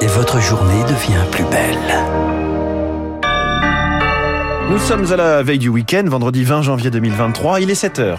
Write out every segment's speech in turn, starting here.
et votre journée devient plus belle. Nous sommes à la veille du week-end, vendredi 20 janvier 2023, il est 7h.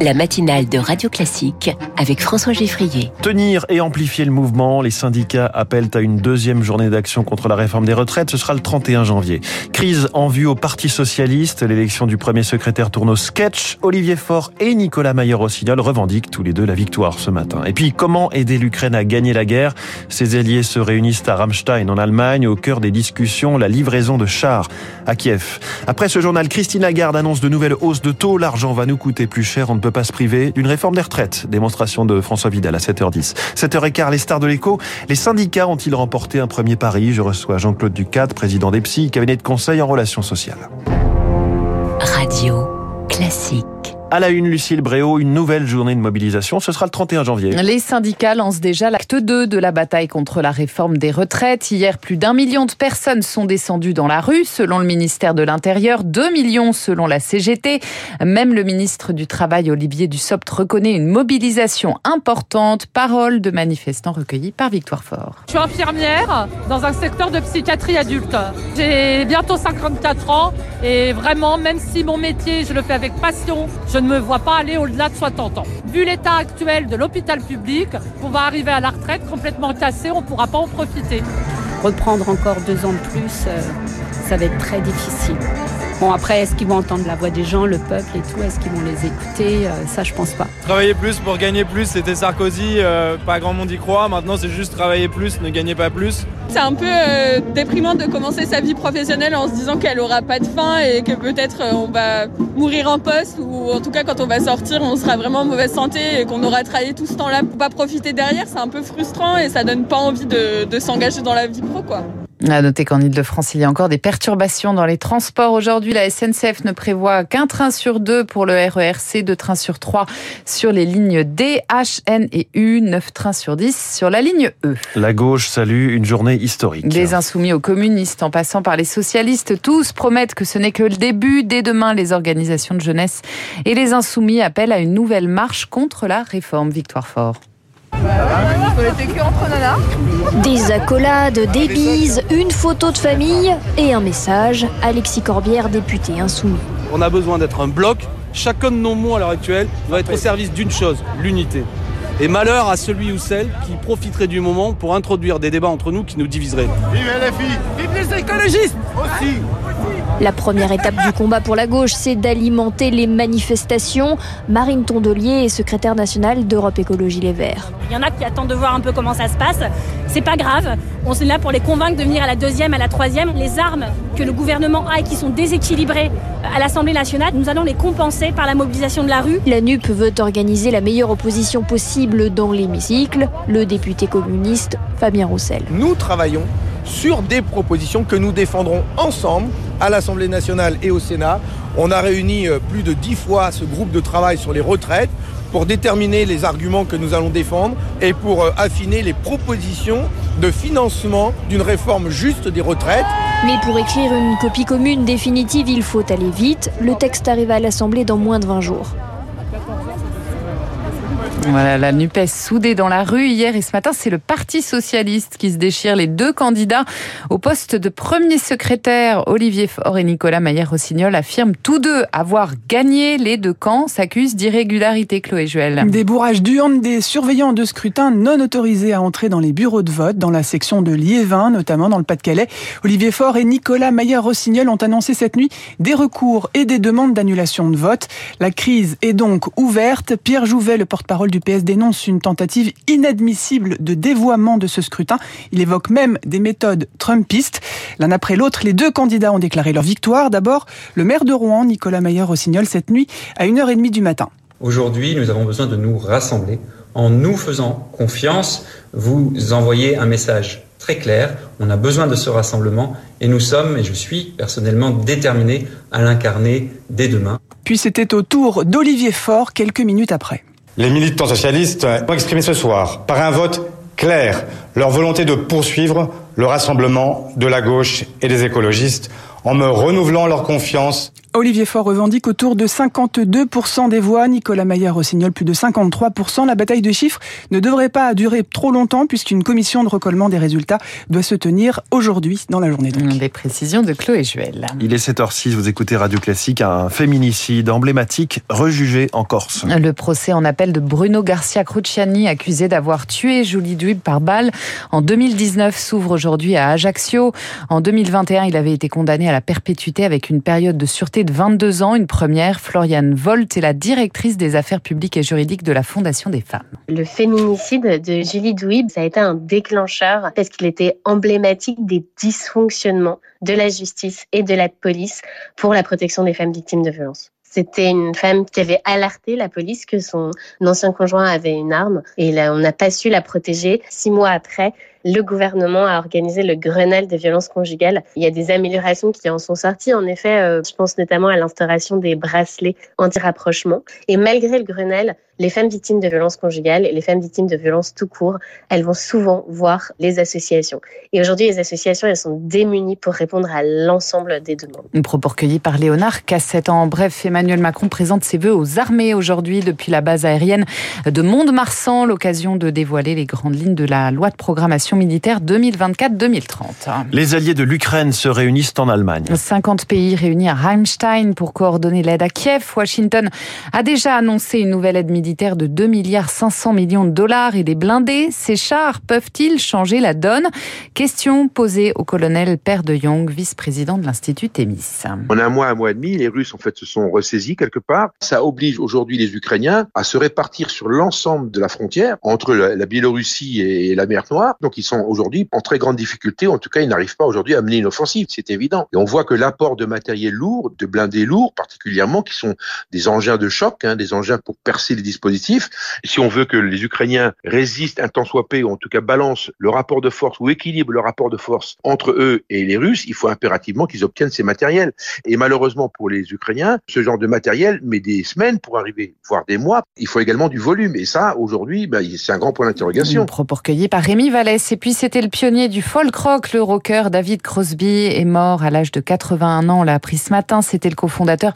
La matinale de Radio Classique avec François Geffrier. Tenir et amplifier le mouvement, les syndicats appellent à une deuxième journée d'action contre la réforme des retraites. Ce sera le 31 janvier. Crise en vue au Parti Socialiste. L'élection du premier secrétaire tourne au sketch. Olivier Faure et Nicolas Mayer-Rossignol revendiquent tous les deux la victoire ce matin. Et puis, comment aider l'Ukraine à gagner la guerre? Ses alliés se réunissent à Ramstein en Allemagne. Au cœur des discussions, la livraison de chars à Kiev. Après ce journal, Christine Lagarde annonce de nouvelles hausses de taux. L'argent va nous coûter plus cher. On ne peut pas se priver d'une réforme des retraites. Démonstration de François Vidal à 7h10. 7h15, les stars de l'écho. Les syndicats ont-ils remporté un premier pari? Je reçois Jean-Claude Ducat, président d'EPSI, cabinet de conseil en relations sociales. Radio Classique. À la une, Lucille Bréau, une nouvelle journée de mobilisation. Ce sera le 31 janvier. Les syndicats lancent déjà l'acte 2 de la bataille contre la réforme des retraites. Hier, plus d'un million de personnes sont descendues dans la rue, selon le ministère de l'Intérieur, 2 millions selon la CGT. Même le ministre du Travail, Olivier Dussopt, reconnaît une mobilisation importante. Parole de manifestants recueillis par Victoire Fort. Je suis infirmière dans un secteur de psychiatrie adulte. J'ai bientôt 54 ans et vraiment, même si mon métier, je le fais avec passion, je ne me vois pas aller au-delà de 60 ans. Vu l'état actuel de l'hôpital public, on va arriver à la retraite complètement cassé, on ne pourra pas en profiter. Reprendre encore deux ans de plus, euh, ça va être très difficile. Bon, après, est-ce qu'ils vont entendre la voix des gens, le peuple et tout? Est-ce qu'ils vont les écouter? Euh, Ça, je pense pas. Travailler plus pour gagner plus, c'était Sarkozy, euh, pas grand monde y croit. Maintenant, c'est juste travailler plus, ne gagner pas plus. C'est un peu euh, déprimant de commencer sa vie professionnelle en se disant qu'elle aura pas de fin et que peut-être on va mourir en poste ou en tout cas quand on va sortir, on sera vraiment en mauvaise santé et qu'on aura travaillé tout ce temps-là pour pas profiter derrière. C'est un peu frustrant et ça donne pas envie de, de s'engager dans la vie pro, quoi. À noter qu'en Ile-de-France, il y a encore des perturbations dans les transports. Aujourd'hui, la SNCF ne prévoit qu'un train sur deux pour le RERC, deux trains sur trois sur les lignes D, H, N et U, neuf trains sur dix sur la ligne E. La gauche salue une journée historique. Des insoumis aux communistes en passant par les socialistes, tous promettent que ce n'est que le début. Dès demain, les organisations de jeunesse et les insoumis appellent à une nouvelle marche contre la réforme. Victoire Fort. Des accolades, des bises, une photo de famille et un message. Alexis Corbière, député insoumis. On a besoin d'être un bloc. Chacun de nos mots à l'heure actuelle doit être au service d'une chose, l'unité. Et malheur à celui ou celle qui profiterait du moment pour introduire des débats entre nous qui nous diviseraient. Vive LFI Vive les écologistes Aussi La première étape du combat pour la gauche, c'est d'alimenter les manifestations. Marine Tondelier est secrétaire nationale d'Europe Écologie Les Verts. Il y en a qui attendent de voir un peu comment ça se passe. C'est pas grave. On est là pour les convaincre de venir à la deuxième, à la troisième. Les armes que le gouvernement a et qui sont déséquilibrées à l'Assemblée nationale, nous allons les compenser par la mobilisation de la rue. La NUP veut organiser la meilleure opposition possible dans l'hémicycle. Le député communiste Fabien Roussel. Nous travaillons sur des propositions que nous défendrons ensemble à l'Assemblée nationale et au Sénat. On a réuni plus de dix fois ce groupe de travail sur les retraites pour déterminer les arguments que nous allons défendre et pour affiner les propositions de financement d'une réforme juste des retraites. Mais pour écrire une copie commune définitive, il faut aller vite. Le texte arrive à l'Assemblée dans moins de 20 jours. Voilà, la NUPES soudée dans la rue hier et ce matin, c'est le Parti Socialiste qui se déchire. Les deux candidats au poste de premier secrétaire, Olivier Faure et Nicolas Maillère-Rossignol, affirment tous deux avoir gagné. Les deux camps s'accusent d'irrégularité, Chloé Juel. Des bourrages d'urnes, des surveillants de scrutin non autorisés à entrer dans les bureaux de vote, dans la section de Liévin, notamment dans le Pas-de-Calais. Olivier Faure et Nicolas Maillère-Rossignol ont annoncé cette nuit des recours et des demandes d'annulation de vote. La crise est donc ouverte. Pierre Jouvet, le porte-parole du PS dénonce une tentative inadmissible de dévoiement de ce scrutin. Il évoque même des méthodes trumpistes. L'un après l'autre, les deux candidats ont déclaré leur victoire. D'abord, le maire de Rouen, Nicolas Mayer-Rossignol, cette nuit à 1h30 du matin. Aujourd'hui, nous avons besoin de nous rassembler. En nous faisant confiance, vous envoyez un message très clair. On a besoin de ce rassemblement et nous sommes, et je suis personnellement déterminé à l'incarner dès demain. Puis c'était au tour d'Olivier Faure quelques minutes après. Les militants socialistes ont exprimé ce soir, par un vote clair, leur volonté de poursuivre le rassemblement de la gauche et des écologistes en me renouvelant leur confiance Olivier Faure revendique autour de 52% des voix, Nicolas Maillard-Rossignol plus de 53%. La bataille de chiffres ne devrait pas durer trop longtemps puisqu'une commission de recollement des résultats doit se tenir aujourd'hui dans la journée. Donc. Les précisions de Chloé Juel. Il est 7h06, vous écoutez Radio Classique, un féminicide emblématique rejugé en Corse. Le procès en appel de Bruno Garcia Cruciani, accusé d'avoir tué Julie Duib par balle en 2019, s'ouvre aujourd'hui à Ajaccio. En 2021, il avait été condamné à la perpétuité avec une période de sûreté de 22 ans. Une première, Floriane Volt est la directrice des affaires publiques et juridiques de la Fondation des femmes. Le féminicide de Julie Douib, ça a été un déclencheur parce qu'il était emblématique des dysfonctionnements de la justice et de la police pour la protection des femmes victimes de violences. C'était une femme qui avait alerté la police que son ancien conjoint avait une arme et on n'a pas su la protéger. Six mois après, le gouvernement a organisé le Grenelle des violences conjugales. Il y a des améliorations qui en sont sorties. En effet, euh, je pense notamment à l'instauration des bracelets anti-rapprochement. Et malgré le Grenelle, les femmes victimes de violences conjugales et les femmes victimes de violences tout court, elles vont souvent voir les associations. Et aujourd'hui, les associations, elles sont démunies pour répondre à l'ensemble des demandes. Une propos recueilli par Léonard Cassette. En bref, Emmanuel Macron présente ses vœux aux armées aujourd'hui depuis la base aérienne de Mont-de-Marsan, l'occasion de dévoiler les grandes lignes de la loi de programmation militaire 2024-2030. Les alliés de l'Ukraine se réunissent en Allemagne. 50 pays réunis à Rammstein pour coordonner l'aide à Kiev. Washington a déjà annoncé une nouvelle aide militaire de 2 milliards 500 millions de dollars et des blindés. Ces chars peuvent-ils changer la donne? Question posée au colonel Père de Jong, vice-président de l'Institut Témis. En un mois, un mois et demi, les Russes en fait se sont ressaisis quelque part. Ça oblige aujourd'hui les Ukrainiens à se répartir sur l'ensemble de la frontière entre la Biélorussie et la mer Noire. Donc ils sont aujourd'hui en très grande difficulté. En tout cas, ils n'arrivent pas aujourd'hui à mener une offensive. C'est évident. Et on voit que l'apport de matériel lourd, de blindés lourds particulièrement, qui sont des engins de choc, hein, des engins pour percer les dispositifs. si on veut que les Ukrainiens résistent un temps soit peu, ou en tout cas balancent le rapport de force ou équilibrent le rapport de force entre eux et les Russes, il faut impérativement qu'ils obtiennent ces matériels. Et malheureusement pour les Ukrainiens, ce genre de matériel met des semaines pour arriver, voire des mois. Il faut également du volume. Et ça, aujourd'hui, ben, c'est un grand point d'interrogation. Propos par Rémi Vallès. Et puis c'était le pionnier du folk rock, le rocker David Crosby est mort à l'âge de 81 ans. On l'a appris ce matin. C'était le cofondateur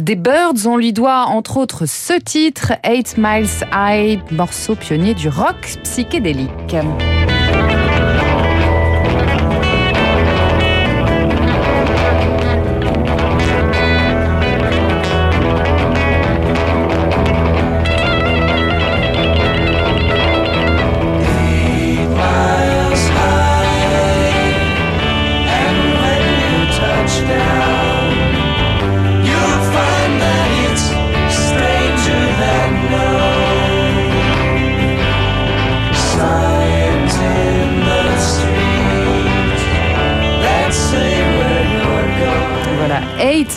des Birds. On lui doit entre autres ce titre, Eight Miles High, morceau pionnier du rock psychédélique.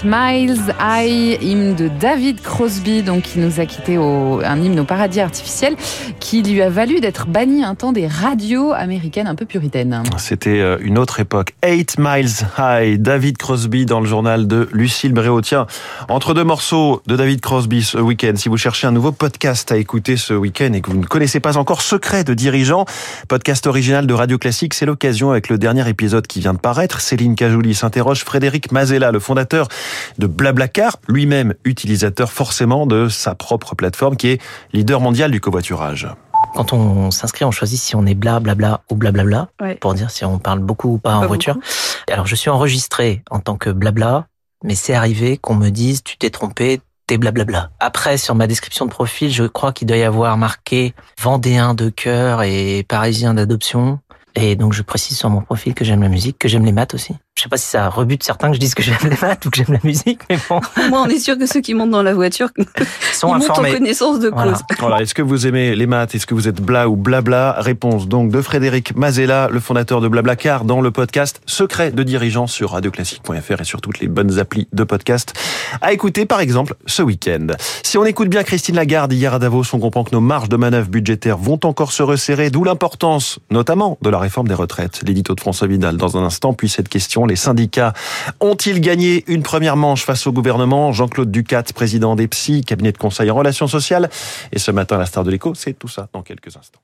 Miles High, hymne de David Crosby, donc qui nous a quitté au, un hymne au paradis artificiel, qui lui a valu d'être banni un temps des radios américaines un peu puritaines. C'était euh, une autre époque. Eight Miles High, David Crosby dans le journal de Lucille Bréau. Tiens, entre deux morceaux de David Crosby ce week-end, si vous cherchez un nouveau podcast à écouter ce week-end et que vous ne connaissez pas encore Secret de dirigeant, podcast original de Radio Classique, c'est l'occasion avec le dernier épisode qui vient de paraître. Céline Cajouli s'interroge Frédéric Mazella, le fondateur de Blablacar, lui-même utilisateur forcément de sa propre plateforme qui est leader mondial du covoiturage. Quand on s'inscrit, on choisit si on est bla bla bla ou blablabla bla, pour dire si on parle beaucoup ou pas, en voiture. Alors je suis enregistré en tant que blabla, mais c'est arrivé qu'on me dise tu t'es trompé, t'es blablabla. Après, sur ma description de profil, je crois qu'il doit y avoir marqué Vendéen de cœur et Parisien d'adoption. Et donc je précise sur mon profil que j'aime la musique, que j'aime les maths aussi. Je sais pas si ça rebute certains que je dise que j'aime les maths ou que j'aime la musique, mais bon. Moi, on est sûr que ceux qui montent dans la voiture sont ils informés. montent en connaissance de voilà. cause. Voilà. Est-ce que vous aimez les maths? Est-ce que vous êtes bla ou blabla? Réponse donc de Frédéric Mazella, le fondateur de Blablacar, dans le podcast Secret de dirigeants sur radioclassique.fr et sur toutes les bonnes applis de podcast à écouter, par exemple, ce week-end. Si on écoute bien Christine Lagarde hier à Davos, on comprend que nos marges de manœuvre budgétaires vont encore se resserrer, d'où l'importance, notamment, de la réforme des retraites. L'édito de François Vidal dans un instant, puis cette question, les syndicats ont-ils gagné une première manche face au gouvernement? Jean-Claude Ducat, président des PSI, cabinet de conseil en relations sociales. Et ce matin, la star de l'écho, c'est tout ça dans quelques instants.